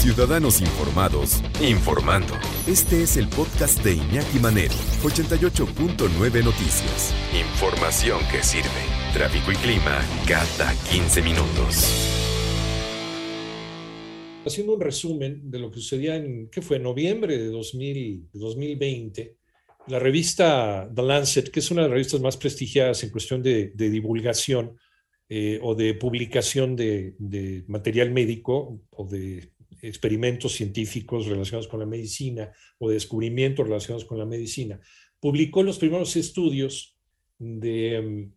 Ciudadanos Informados, informando. Este es el podcast de Iñaki Manero, 88.9 Noticias. Información que sirve. Tráfico y clima cada 15 minutos. Haciendo un resumen de lo que sucedía en, ¿qué fue? Noviembre de 2000, 2020, la revista The Lancet, que es una de las revistas más prestigiadas en cuestión de, divulgación, eh, o de publicación de, material médico o de experimentos científicos relacionados con la medicina o de descubrimientos relacionados con la medicina, publicó los primeros estudios de,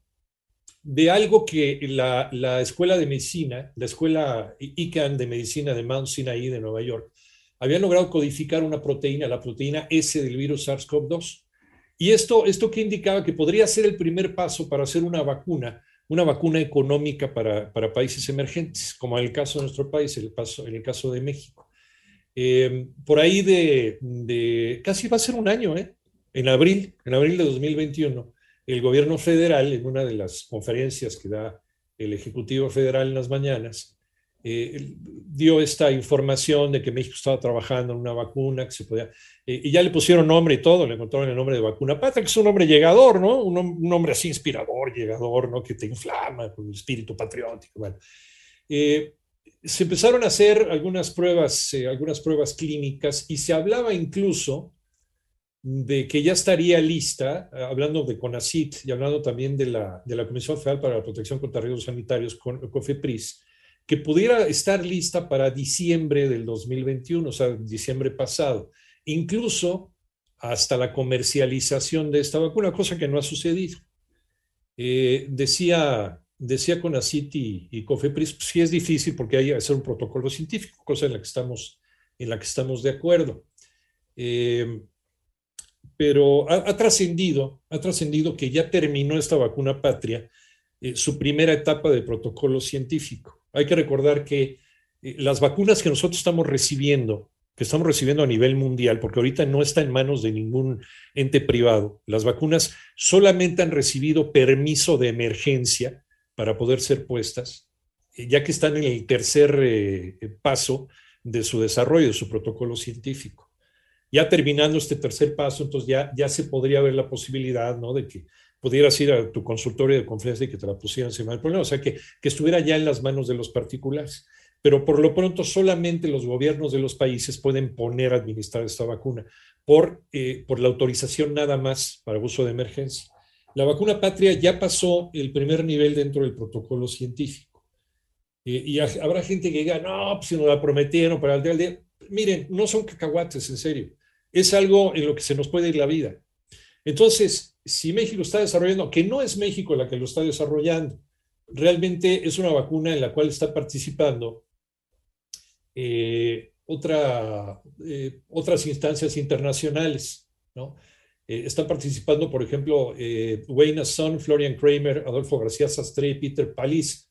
de algo que la, la, Escuela de Medicina, la Escuela ICANN de Medicina de Mount Sinai de Nueva York, había logrado codificar una proteína, la proteína S del virus SARS-CoV-2. Y esto, esto que indicaba que podría ser el primer paso para hacer una vacuna una vacuna económica para, para, países emergentes, como en el caso de nuestro país, el paso, en el caso de México. Eh, por ahí de, de, casi va a ser un año, ¿eh? en abril, en abril de 2021, el gobierno federal, en una de las conferencias que da el Ejecutivo Federal en las mañanas, eh, dio esta información de que México estaba trabajando en una vacuna que se podía, eh, y ya le pusieron nombre y todo, le encontraron el nombre de vacuna patria, que es un nombre llegador, ¿no? Un, nombre así inspirador, llegador, ¿no? Que te inflama con el espíritu patriótico. Eh, se empezaron a hacer algunas pruebas, algunas pruebas clínicas y se hablaba incluso de que ya estaría lista, hablando de CONACIT y hablando también de la, de la Comisión Federal para la Protección contra Riesgos Sanitarios, con COFEPRIS, que pudiera estar lista para diciembre del 2021, o sea, diciembre pasado, incluso hasta la comercialización de esta vacuna, cosa que no ha sucedido. Eh, decía, decía Conacit y, y Cofepris, pues sí es difícil porque hay que hacer un protocolo científico, cosa en la que estamos, en la que estamos de acuerdo. Eh, pero ha, ha trascendido, ha trascendido que ya terminó esta vacuna patria eh, su primera etapa de protocolo científico. Hay que recordar que eh, las vacunas que nosotros estamos recibiendo, que estamos recibiendo a nivel mundial, porque ahorita no está en manos de ningún ente privado, las vacunas solamente han recibido permiso de emergencia para poder ser puestas, eh, ya que están en el tercer eh, paso de su desarrollo, de su protocolo científico. Ya terminando este tercer paso, entonces ya, ya se podría ver la posibilidad ¿no? de que pudieras ir a tu consultorio de confianza y que te la pusieran sin mal problema, o sea, que, que estuviera ya en las manos de los particulares. Pero por lo pronto solamente los gobiernos de los países pueden poner a administrar esta vacuna por, eh, por la autorización nada más para uso de emergencia. La vacuna patria ya pasó el primer nivel dentro del protocolo científico. Eh, y habrá gente que diga, no, pues si nos la prometieron para el día del día. Miren, no son cacahuates, en serio. Es algo en lo que se nos puede ir la vida. Entonces, si México está desarrollando, que no es México la que lo está desarrollando, realmente es una vacuna en la cual está participando eh, eh, otras instancias internacionales. Eh, están participando, por ejemplo, Wayne Son, Florian Kramer, Adolfo García Sastre, Peter Palis,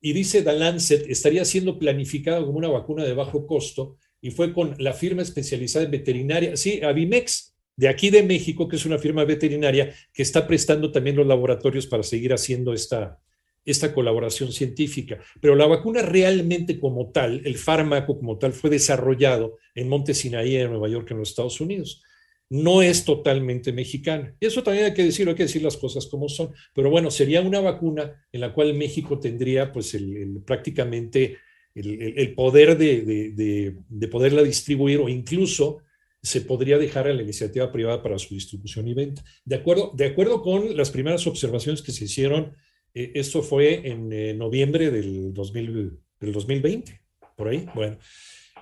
y dice The Lancet, estaría siendo planificado como una vacuna de bajo costo y fue con la firma especializada en veterinaria, sí, Avimex, de aquí de México, que es una firma veterinaria que está prestando también los laboratorios para seguir haciendo esta, esta colaboración científica. Pero la vacuna realmente como tal, el fármaco como tal, fue desarrollado en Monte Sinaí, en Nueva York, en los Estados Unidos. No es totalmente mexicana. Eso también hay que decirlo, hay que decir las cosas como son. Pero bueno, sería una vacuna en la cual México tendría pues el, prácticamente el, poder de, de, de, de poderla distribuir o incluso se podría dejar a la iniciativa privada para su distribución y venta. De acuerdo, de acuerdo con las primeras observaciones que se hicieron, eh, esto fue en eh, noviembre del, 2000, del 2020, por ahí. Bueno,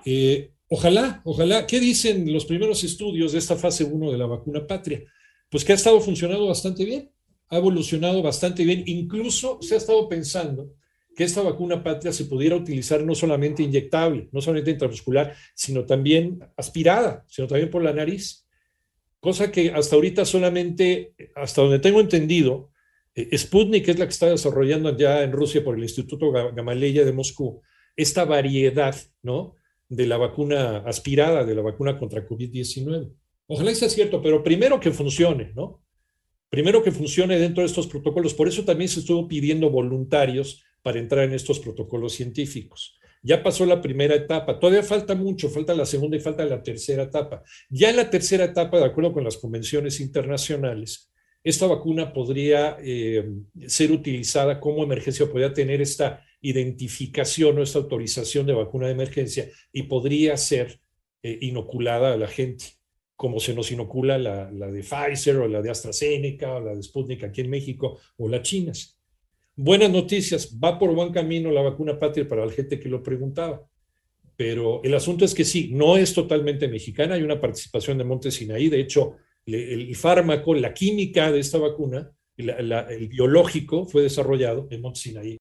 eh, ojalá, ojalá, ¿qué dicen los primeros estudios de esta fase 1 de la vacuna patria? Pues que ha estado funcionando bastante bien, ha evolucionado bastante bien, incluso se ha estado pensando que esta vacuna patria se pudiera utilizar no solamente inyectable, no solamente intramuscular, sino también aspirada, sino también por la nariz. Cosa que hasta ahorita solamente, hasta donde tengo entendido, eh, Sputnik es la que está desarrollando ya en Rusia por el Instituto Gamaleya de Moscú, esta variedad, ¿no? De la vacuna aspirada, de la vacuna contra COVID-19. Ojalá sea cierto, pero primero que funcione, ¿no? Primero que funcione dentro de estos protocolos. Por eso también se estuvo pidiendo voluntarios para entrar en estos protocolos científicos. ya pasó la primera etapa, todavía falta mucho, falta la segunda y falta la tercera etapa. Ya en la tercera etapa, de acuerdo con las convenciones internacionales, esta vacuna podría eh, ser utilizada como emergencia, podría tener esta identificación o esta autorización de vacuna de emergencia y podría ser eh, inoculada a la gente, como se nos inocula la, la, de Pfizer o la de AstraZeneca o la de Sputnik aquí en México o las chinas. Buenas noticias, va por buen camino la vacuna patria para la gente que lo preguntaba. Pero el asunto es que sí, no es totalmente mexicana, hay una participación de Monte Sinaí, de hecho, el fármaco, la química de esta vacuna, el biológico fue desarrollado en Monte Sinaí.